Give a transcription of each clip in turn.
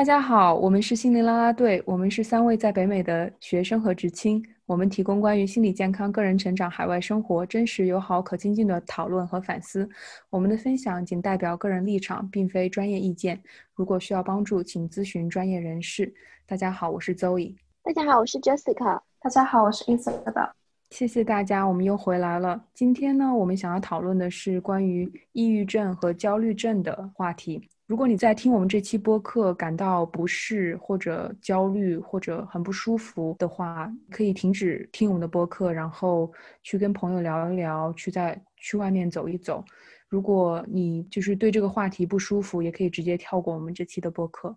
大家好，我们是心灵啦啦队，我们是三位在北美的学生和知青，我们提供关于心理健康、个人成长、海外生活真实、友好、可亲近的讨论和反思。我们的分享仅代表个人立场，并非专业意见。如果需要帮助，请咨询专业人士。大家好，我是 Zoe。大家好，我是 Jessica。大家好，我是 Isabel。谢谢大家，我们又回来了。今天呢，我们想要讨论的是关于抑郁症和焦虑症的话题。如果你在听我们这期播客感到不适或者焦虑或者很不舒服的话，可以停止听我们的播客，然后去跟朋友聊一聊，去在去外面走一走。如果你就是对这个话题不舒服，也可以直接跳过我们这期的播客。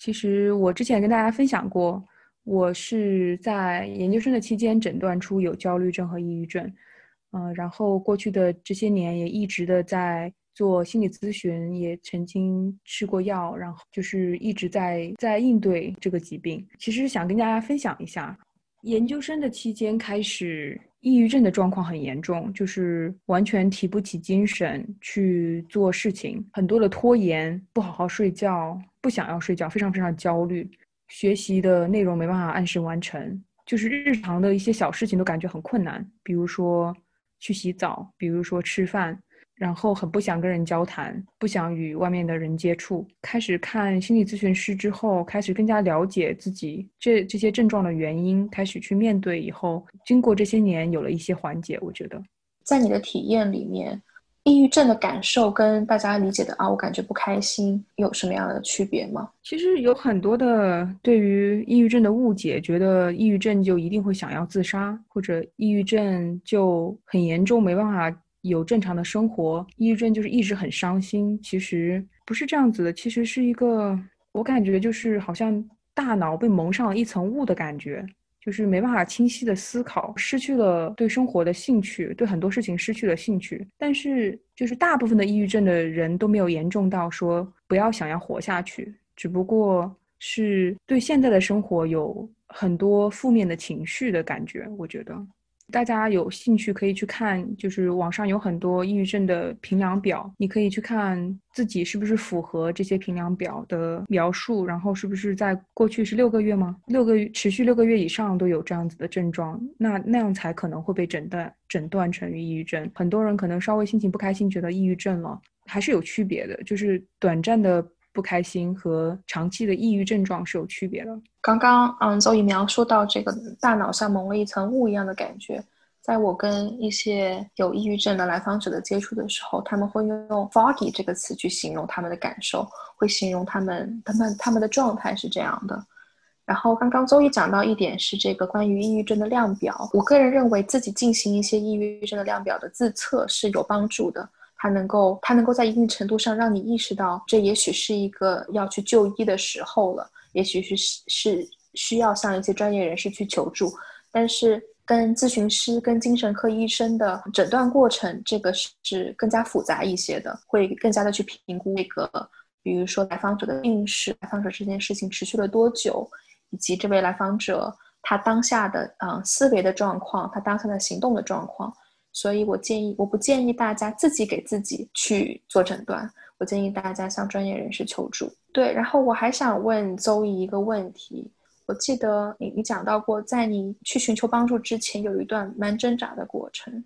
其实我之前跟大家分享过，我是在研究生的期间诊断出有焦虑症和抑郁症，嗯，然后过去的这些年也一直的在。做心理咨询也曾经吃过药，然后就是一直在在应对这个疾病。其实想跟大家分享一下，研究生的期间开始，抑郁症的状况很严重，就是完全提不起精神去做事情，很多的拖延，不好好睡觉，不想要睡觉，非常非常焦虑，学习的内容没办法按时完成，就是日常的一些小事情都感觉很困难，比如说去洗澡，比如说吃饭。然后很不想跟人交谈，不想与外面的人接触。开始看心理咨询师之后，开始更加了解自己这这些症状的原因，开始去面对。以后经过这些年，有了一些缓解。我觉得，在你的体验里面，抑郁症的感受跟大家理解的啊，我感觉不开心，有什么样的区别吗？其实有很多的对于抑郁症的误解，觉得抑郁症就一定会想要自杀，或者抑郁症就很严重，没办法。有正常的生活，抑郁症就是一直很伤心。其实不是这样子的，其实是一个，我感觉就是好像大脑被蒙上了一层雾的感觉，就是没办法清晰的思考，失去了对生活的兴趣，对很多事情失去了兴趣。但是就是大部分的抑郁症的人都没有严重到说不要想要活下去，只不过是对现在的生活有很多负面的情绪的感觉。我觉得。大家有兴趣可以去看，就是网上有很多抑郁症的评量表，你可以去看自己是不是符合这些评量表的描述，然后是不是在过去是六个月吗？六个月持续六个月以上都有这样子的症状，那那样才可能会被诊断诊断成抑郁症。很多人可能稍微心情不开心，觉得抑郁症了，还是有区别的，就是短暂的。不开心和长期的抑郁症状是有区别的。刚刚，嗯，邹宇描述到这个大脑像蒙了一层雾一样的感觉，在我跟一些有抑郁症的来访者的接触的时候，他们会用 “foggy” 这个词去形容他们的感受，会形容他们他们他们的状态是这样的。然后，刚刚邹宇讲到一点是这个关于抑郁症的量表，我个人认为自己进行一些抑郁症的量表的自测是有帮助的。它能够，它能够在一定程度上让你意识到，这也许是一个要去就医的时候了，也许是是需要向一些专业人士去求助。但是，跟咨询师、跟精神科医生的诊断过程，这个是更加复杂一些的，会更加的去评估那个，比如说来访者的病史，来访者这件事情持续了多久，以及这位来访者他当下的嗯思维的状况，他当下的行动的状况。所以我建议，我不建议大家自己给自己去做诊断，我建议大家向专业人士求助。对，然后我还想问邹毅一个问题，我记得你你讲到过，在你去寻求帮助之前，有一段蛮挣扎的过程。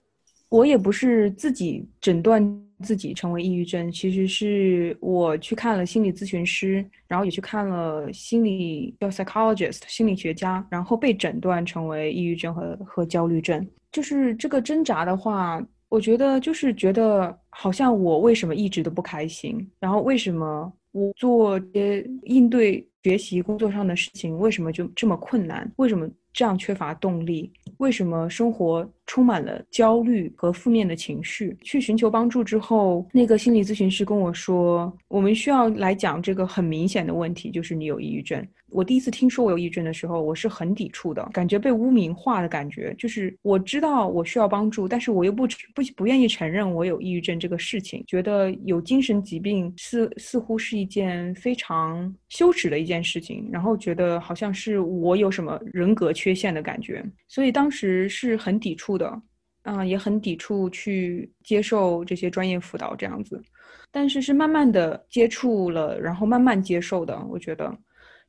我也不是自己诊断自己成为抑郁症，其实是我去看了心理咨询师，然后也去看了心理叫 psychologist 心理学家，然后被诊断成为抑郁症和和焦虑症。就是这个挣扎的话，我觉得就是觉得好像我为什么一直都不开心，然后为什么我做些应对学习工作上的事情，为什么就这么困难？为什么这样缺乏动力？为什么生活充满了焦虑和负面的情绪？去寻求帮助之后，那个心理咨询师跟我说，我们需要来讲这个很明显的问题，就是你有抑郁症。我第一次听说我有抑郁症的时候，我是很抵触的，感觉被污名化的感觉。就是我知道我需要帮助，但是我又不不不愿意承认我有抑郁症这个事情，觉得有精神疾病似似乎是一件非常羞耻的一件事情，然后觉得好像是我有什么人格缺陷的感觉，所以当时是很抵触的。啊，也很抵触去接受这些专业辅导这样子，但是是慢慢的接触了，然后慢慢接受的。我觉得，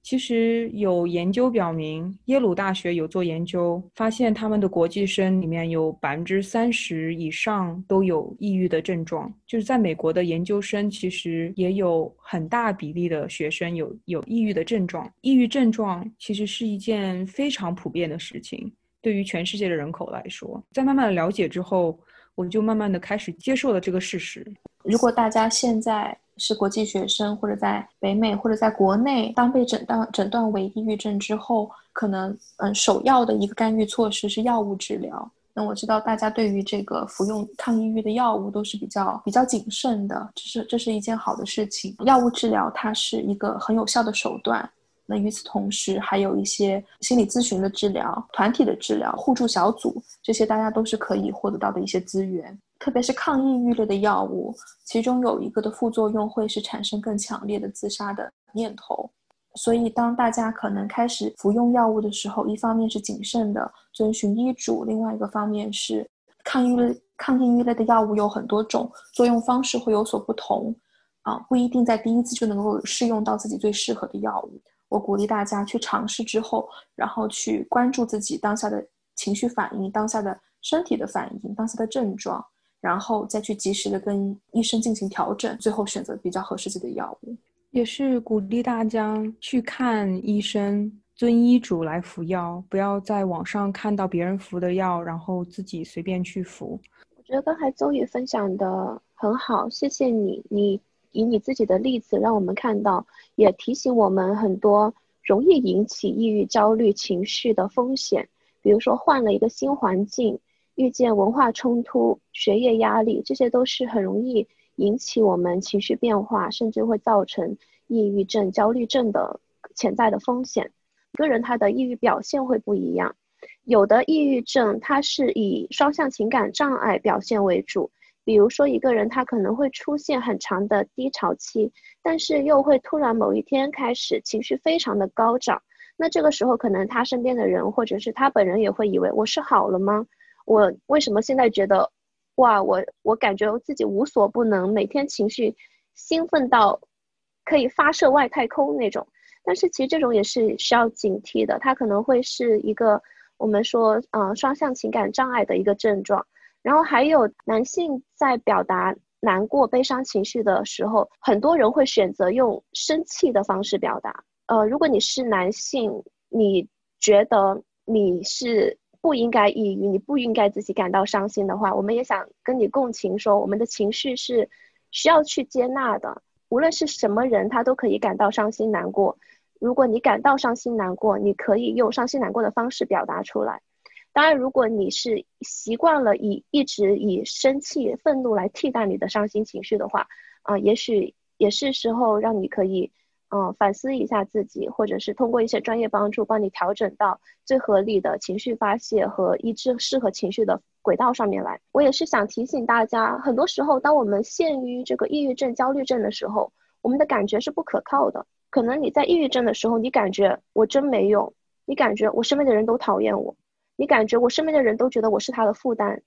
其实有研究表明，耶鲁大学有做研究，发现他们的国际生里面有百分之三十以上都有抑郁的症状。就是在美国的研究生，其实也有很大比例的学生有有抑郁的症状。抑郁症状其实是一件非常普遍的事情。对于全世界的人口来说，在慢慢的了解之后，我就慢慢的开始接受了这个事实。如果大家现在是国际学生，或者在北美，或者在国内，当被诊断诊断为抑郁症之后，可能嗯，首要的一个干预措施是药物治疗。那我知道大家对于这个服用抗抑郁的药物都是比较比较谨慎的，这是这是一件好的事情。药物治疗它是一个很有效的手段。那与此同时，还有一些心理咨询的治疗、团体的治疗、互助小组，这些大家都是可以获得到的一些资源。特别是抗抑郁类的药物，其中有一个的副作用会是产生更强烈的自杀的念头。所以，当大家可能开始服用药物的时候，一方面是谨慎的遵循医嘱，另外一个方面是抗抑郁抗抑郁类的药物有很多种，作用方式会有所不同，啊，不一定在第一次就能够试用到自己最适合的药物。我鼓励大家去尝试之后，然后去关注自己当下的情绪反应、当下的身体的反应、当下的症状，然后再去及时的跟医生进行调整，最后选择比较合适自己的药物。也是鼓励大家去看医生，遵医嘱来服药，不要在网上看到别人服的药，然后自己随便去服。我觉得刚才周宇分享的很好，谢谢你，你。以你自己的例子，让我们看到，也提醒我们很多容易引起抑郁、焦虑情绪的风险，比如说换了一个新环境，遇见文化冲突、学业压力，这些都是很容易引起我们情绪变化，甚至会造成抑郁症、焦虑症的潜在的风险。个人他的抑郁表现会不一样，有的抑郁症它是以双向情感障碍表现为主。比如说，一个人他可能会出现很长的低潮期，但是又会突然某一天开始情绪非常的高涨。那这个时候，可能他身边的人或者是他本人也会以为我是好了吗？我为什么现在觉得，哇，我我感觉自己无所不能，每天情绪兴奋到可以发射外太空那种。但是其实这种也是需要警惕的，它可能会是一个我们说，嗯，双向情感障碍的一个症状。然后还有男性在表达难过、悲伤情绪的时候，很多人会选择用生气的方式表达。呃，如果你是男性，你觉得你是不应该抑郁，你不应该自己感到伤心的话，我们也想跟你共情，说我们的情绪是需要去接纳的。无论是什么人，他都可以感到伤心难过。如果你感到伤心难过，你可以用伤心难过的方式表达出来。当然，如果你是习惯了以一直以生气、愤怒来替代你的伤心情绪的话，啊，也许也是时候让你可以，嗯，反思一下自己，或者是通过一些专业帮助，帮你调整到最合理的情绪发泄和一致适合情绪的轨道上面来。我也是想提醒大家，很多时候，当我们陷于这个抑郁症、焦虑症的时候，我们的感觉是不可靠的。可能你在抑郁症的时候，你感觉我真没用，你感觉我身边的人都讨厌我。你感觉我身边的人都觉得我是他的负担，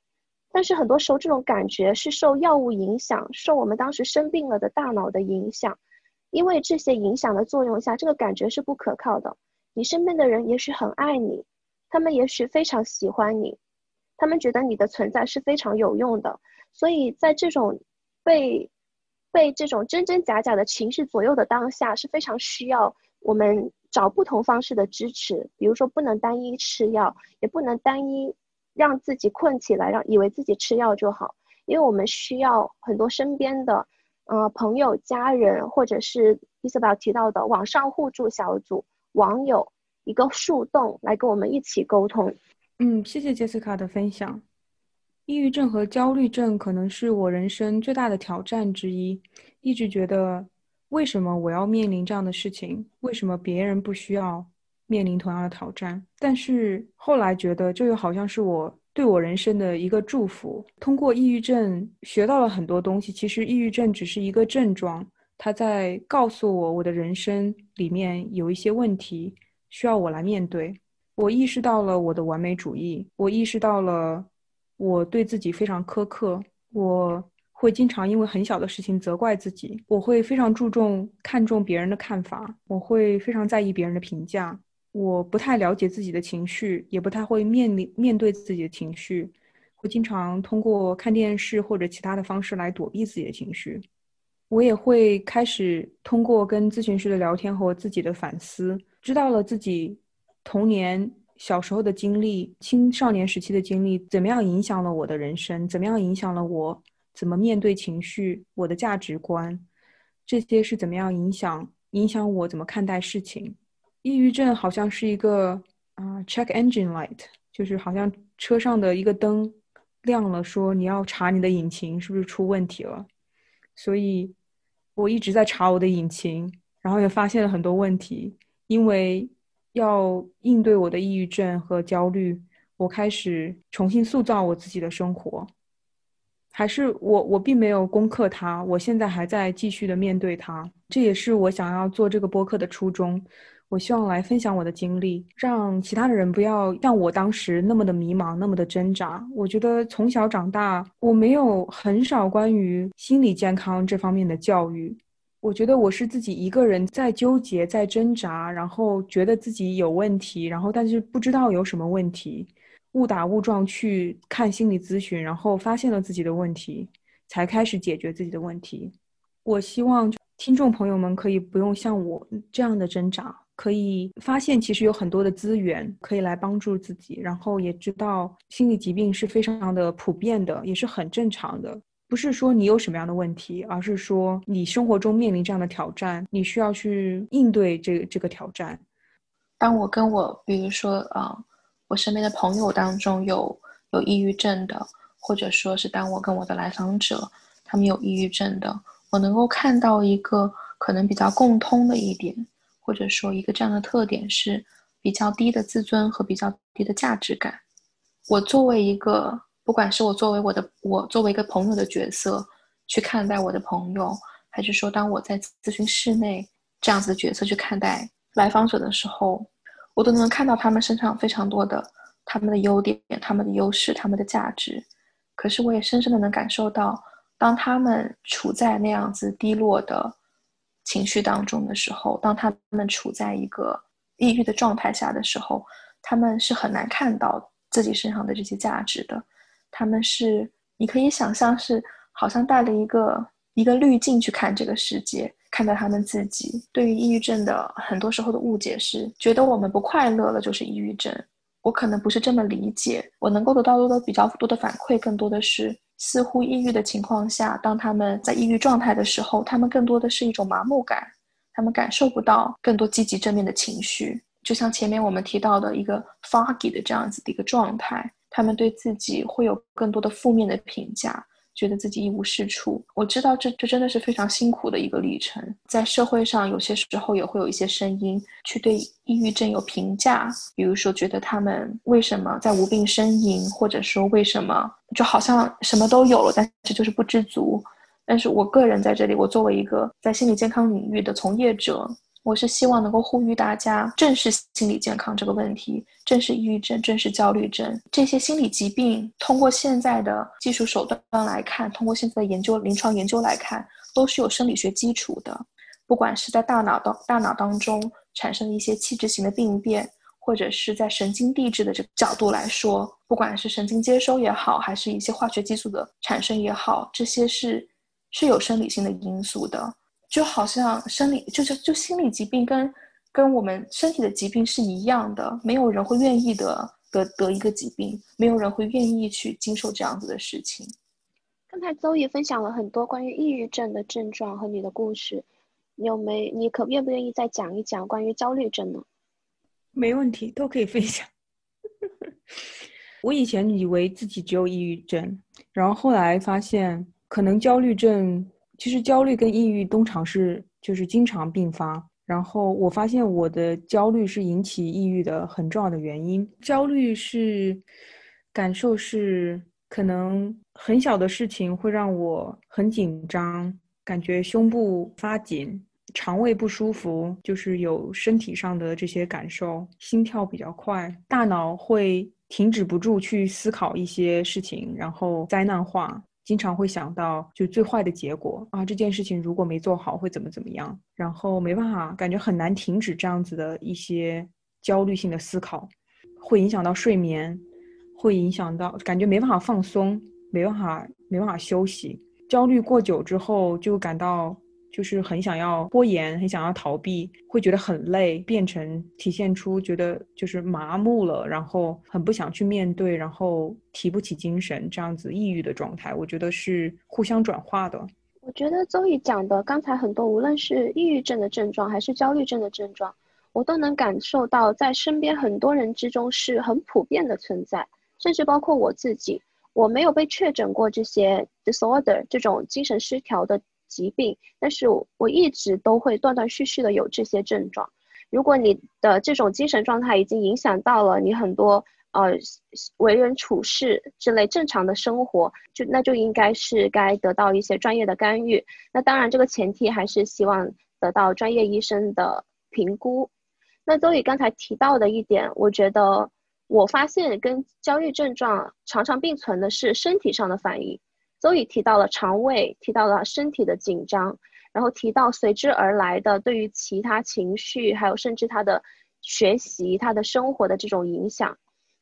但是很多时候这种感觉是受药物影响，受我们当时生病了的大脑的影响，因为这些影响的作用下，这个感觉是不可靠的。你身边的人也许很爱你，他们也许非常喜欢你，他们觉得你的存在是非常有用的，所以在这种被被这种真真假假的情绪左右的当下，是非常需要我们。找不同方式的支持，比如说不能单一吃药，也不能单一让自己困起来，让以为自己吃药就好，因为我们需要很多身边的，呃，朋友、家人，或者是伊斯宝提到的网上互助小组、网友一个树洞来跟我们一起沟通。嗯，谢谢杰斯卡的分享。抑郁症和焦虑症可能是我人生最大的挑战之一，一直觉得。为什么我要面临这样的事情？为什么别人不需要面临同样的挑战？但是后来觉得，这又好像是我对我人生的一个祝福。通过抑郁症学到了很多东西。其实抑郁症只是一个症状，它在告诉我我的人生里面有一些问题需要我来面对。我意识到了我的完美主义，我意识到了我对自己非常苛刻，我会经常因为很小的事情责怪自己，我会非常注重看重别人的看法，我会非常在意别人的评价，我不太了解自己的情绪，也不太会面临面对自己的情绪，会经常通过看电视或者其他的方式来躲避自己的情绪。我也会开始通过跟咨询师的聊天和我自己的反思，知道了自己童年、小时候的经历、青少年时期的经历怎么样影响了我的人生，怎么样影响了我怎么面对情绪，我的价值观，这些是怎么样影响影响我怎么看待事情。抑郁症好像是一个啊，check engine light，就是好像车上的一个灯亮了，说你要查你的引擎是不是出问题了。所以，我一直在查我的引擎，然后也发现了很多问题。因为要应对我的抑郁症和焦虑，我开始重新塑造我自己的生活。还是我，我并没有攻克它，我现在还在继续的面对它。这也是我想要做这个播客的初衷。我希望来分享我的经历，让其他的人不要像我当时那么的迷茫，那么的挣扎。我觉得从小长大，我没有很少关于心理健康这方面的教育。我觉得我是自己一个人在纠结，在挣扎，然后觉得自己有问题，然后但是不知道有什么问题，误打误撞去看心理咨询，然后发现了自己的问题，才开始解决自己的问题。我希望听众朋友们可以不用像我这样的挣扎。可以发现，其实有很多的资源可以来帮助自己，然后也知道心理疾病是非常的普遍的，也是很正常的。不是说你有什么样的问题，而是说你生活中面临这样的挑战，你需要去应对这个这个挑战。当我跟我，比如说啊，我身边的朋友当中有有抑郁症的，或者说是当我跟我的来访者他们有抑郁症的，我能够看到一个可能比较共通的一点。或者说，一个这样的特点是比较低的自尊和比较低的价值感。我作为一个，不管是我作为我的我作为一个朋友的角色去看待我的朋友，还是说当我在咨询室内这样子的角色去看待来访者的时候，我都能看到他们身上非常多的他们的优点、他们的优势、他们的价值。可是，我也深深的能感受到，当他们处在那样子低落的。情绪当中的时候，当他们处在一个抑郁的状态下的时候，他们是很难看到自己身上的这些价值的。他们是，你可以想象是好像带了一个一个滤镜去看这个世界，看待他们自己。对于抑郁症的很多时候的误解是，觉得我们不快乐了就是抑郁症。我可能不是这么理解，我能够得到的比较多的反馈，更多的是。似乎抑郁的情况下，当他们在抑郁状态的时候，他们更多的是一种麻木感，他们感受不到更多积极正面的情绪。就像前面我们提到的一个 foggy 的这样子的一个状态，他们对自己会有更多的负面的评价。觉得自己一无是处，我知道这这真的是非常辛苦的一个历程。在社会上，有些时候也会有一些声音去对抑郁症有评价，比如说觉得他们为什么在无病呻吟，或者说为什么就好像什么都有了，但是就是不知足。但是我个人在这里，我作为一个在心理健康领域的从业者。我是希望能够呼吁大家正视心理健康这个问题，正视抑郁症，正视焦虑症这些心理疾病。通过现在的技术手段来看，通过现在的研究、临床研究来看，都是有生理学基础的。不管是在大脑当大脑当中产生的一些器质型的病变，或者是在神经递质的这个角度来说，不管是神经接收也好，还是一些化学激素的产生也好，这些是是有生理性的因素的。就好像生理就是就心理疾病跟跟我们身体的疾病是一样的，没有人会愿意得得得一个疾病，没有人会愿意去经受这样子的事情。刚才邹毅分享了很多关于抑郁症的症状和你的故事，你有没你可愿不愿意再讲一讲关于焦虑症呢？没问题，都可以分享。我以前以为自己只有抑郁症，然后后来发现可能焦虑症。其实焦虑跟抑郁通常是就是经常并发，然后我发现我的焦虑是引起抑郁的很重要的原因。焦虑是感受是可能很小的事情会让我很紧张，感觉胸部发紧，肠胃不舒服，就是有身体上的这些感受，心跳比较快，大脑会停止不住去思考一些事情，然后灾难化，经常会想到就最坏的结果啊，这件事情如果没做好会怎么怎么样，然后没办法，感觉很难停止这样子的一些焦虑性的思考，会影响到睡眠，会影响到感觉没办法放松，没办法没办法休息，焦虑过久之后就感到。就是很想要拖延，很想要逃避，会觉得很累，变成体现出觉得就是麻木了，然后很不想去面对，然后提不起精神，这样子抑郁的状态，我觉得是互相转化的。我觉得周易讲的刚才很多，无论是抑郁症的症状还是焦虑症的症状，我都能感受到在身边很多人之中是很普遍的存在，甚至包括我自己，我没有被确诊过这些 disorder 这种精神失调的。疾病，但是我一直都会断断续续的有这些症状。如果你的这种精神状态已经影响到了你很多呃为人处事之类正常的生活，就那就应该是该得到一些专业的干预。那当然，这个前提还是希望得到专业医生的评估。那周宇刚才提到的一点，我觉得我发现跟焦虑症状常常并存的是身体上的反应。都已提到了肠胃，提到了身体的紧张，然后提到随之而来的对于其他情绪，还有甚至他的学习、他的生活的这种影响。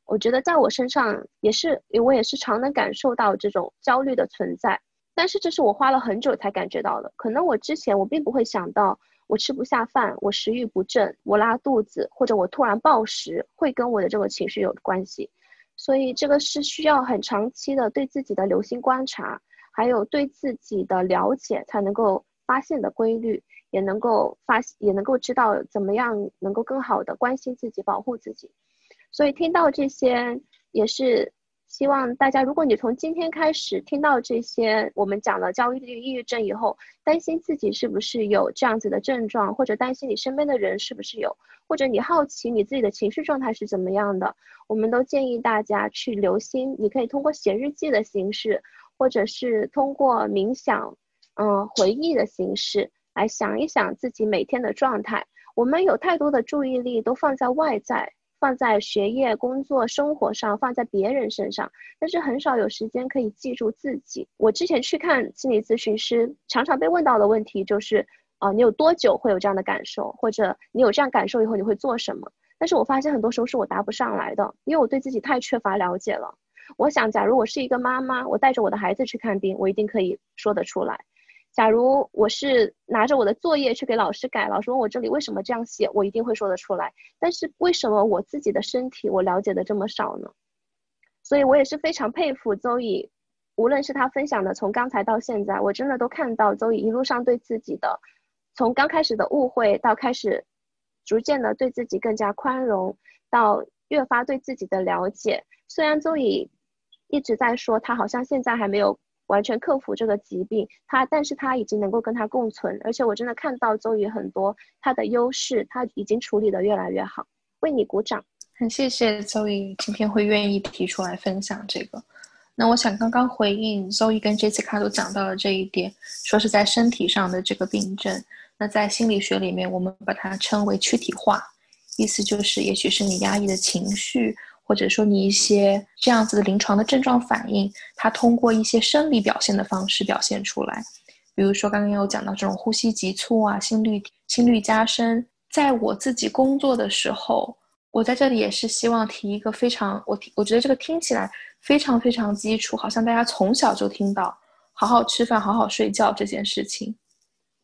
我觉得在我身上也是，我也是常能感受到这种焦虑的存在。但是这是我花了很久才感觉到的。可能我之前我并不会想到，我吃不下饭，我食欲不振，我拉肚子，或者我突然暴食，会跟我的这个情绪有关系。所以这个是需要很长期的对自己的留心观察，还有对自己的了解，才能够发现的规律，也能够发也能够知道怎么样能够更好的关心自己，保护自己。所以听到这些也是。希望大家，如果你从今天开始听到这些我们讲的焦虑、抑郁症以后，担心自己是不是有这样子的症状，或者担心你身边的人是不是有，或者你好奇你自己的情绪状态是怎么样的，我们都建议大家去留心。你可以通过写日记的形式，或者是通过冥想，嗯，回忆的形式来想一想自己每天的状态。我们有太多的注意力都放在外在。放在学业、工作、生活上，放在别人身上，但是很少有时间可以记住自己。我之前去看心理咨询师，常常被问到的问题就是：啊，你有多久会有这样的感受？或者你有这样感受以后你会做什么？但是我发现很多时候是我答不上来的，因为我对自己太缺乏了解了。我想，假如我是一个妈妈，我带着我的孩子去看病，我一定可以说得出来。假如我是拿着我的作业去给老师改，老师问我这里为什么这样写，我一定会说得出来。但是为什么我自己的身体我了解的这么少呢？所以我也是非常佩服周易，无论是他分享的从刚才到现在，我真的都看到周易一路上对自己的，从刚开始的误会到开始，逐渐的对自己更加宽容，到越发对自己的了解。虽然周易一直在说他好像现在还没有。完全克服这个疾病，他，但是他已经能够跟他共存，而且我真的看到周瑜很多他的优势，他已经处理的越来越好，为你鼓掌。很谢谢周瑜今天会愿意提出来分享这个。那我想刚刚回应周瑜跟 Jessica 都讲到了这一点，说是在身体上的这个病症，那在心理学里面我们把它称为躯体化，意思就是也许是你压抑的情绪。或者说你一些这样子的临床的症状反应，它通过一些生理表现的方式表现出来，比如说刚刚有讲到这种呼吸急促啊，心率心率加深。在我自己工作的时候，我在这里也是希望提一个非常我，我觉得这个听起来非常非常基础，好像大家从小就听到好好吃饭、好好睡觉这件事情，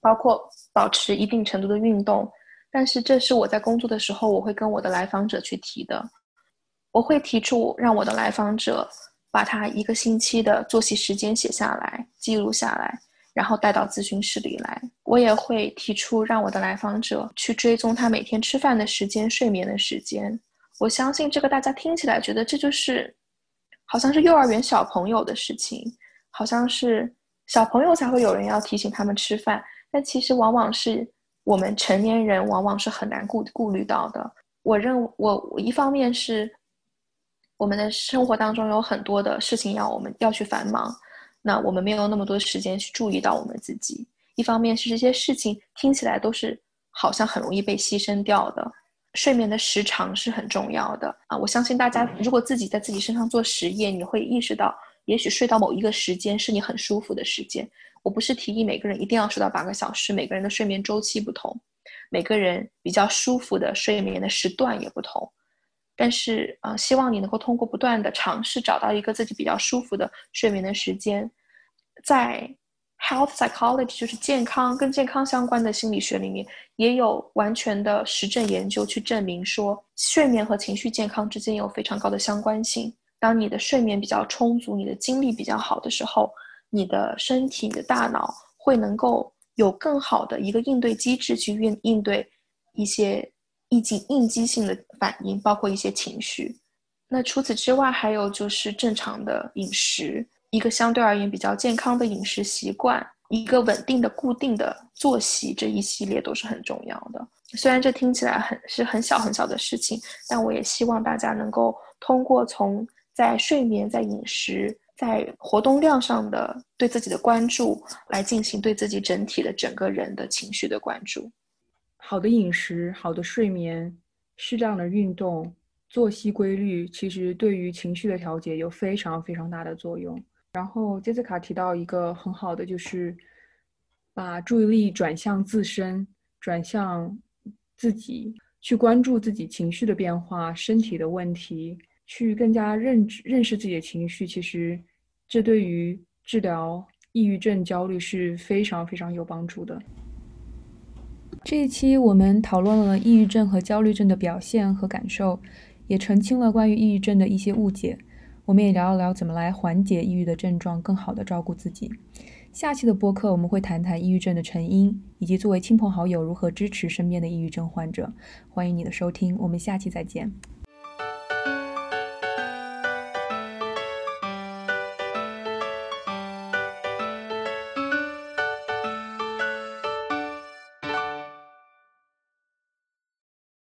包括保持一定程度的运动。但是这是我在工作的时候，我会跟我的来访者去提的。我会提出让我的来访者把他一个星期的作息时间写下来，记录下来，然后带到咨询室里来。我也会提出让我的来访者去追踪他每天吃饭的时间、睡眠的时间。我相信这个大家听起来觉得这就是好像是幼儿园小朋友的事情，好像是小朋友才会有人要提醒他们吃饭，但其实往往是我们成年人往往是很难顾顾虑到的。我认我我一方面是。我们的生活当中有很多的事情要我们要去繁忙，那我们没有那么多时间去注意到我们自己。一方面是这些事情听起来都是好像很容易被牺牲掉的，睡眠的时长是很重要的啊！我相信大家如果自己在自己身上做实验，你会意识到，也许睡到某一个时间是你很舒服的时间。我不是提议每个人一定要睡到八个小时，每个人的睡眠周期不同，每个人比较舒服的睡眠的时段也不同。但是啊，希望你能够通过不断的尝试，找到一个自己比较舒服的睡眠的时间。在 health psychology 就是健康跟健康相关的心理学里面，也有完全的实证研究去证明说，睡眠和情绪健康之间有非常高的相关性。当你的睡眠比较充足，你的精力比较好的时候，你的身体、你的大脑会能够有更好的一个应对机制去应应对一些。应激应激性的反应包括一些情绪，那除此之外，还有就是正常的饮食，一个相对而言比较健康的饮食习惯，一个稳定的固定的作息，这一系列都是很重要的。虽然这听起来很是很小很小的事情，但我也希望大家能够通过从在睡眠、在饮食、在活动量上的对自己的关注，来进行对自己整体的整个人的情绪的关注。好的饮食、好的睡眠、适量的运动、作息规律，其实对于情绪的调节有非常非常大的作用。然后杰斯卡提到一个很好的，就是把注意力转向自身，转向自己，去关注自己情绪的变化、身体的问题，去更加认知认识自己的情绪。其实这对于治疗抑郁症、焦虑是非常非常有帮助的。这一期我们讨论了抑郁症和焦虑症的表现和感受，也澄清了关于抑郁症的一些误解。我们也聊了聊怎么来缓解抑郁的症状，更好的照顾自己。下期的播客我们会谈谈抑郁症的成因，以及作为亲朋好友如何支持身边的抑郁症患者。欢迎你的收听，我们下期再见。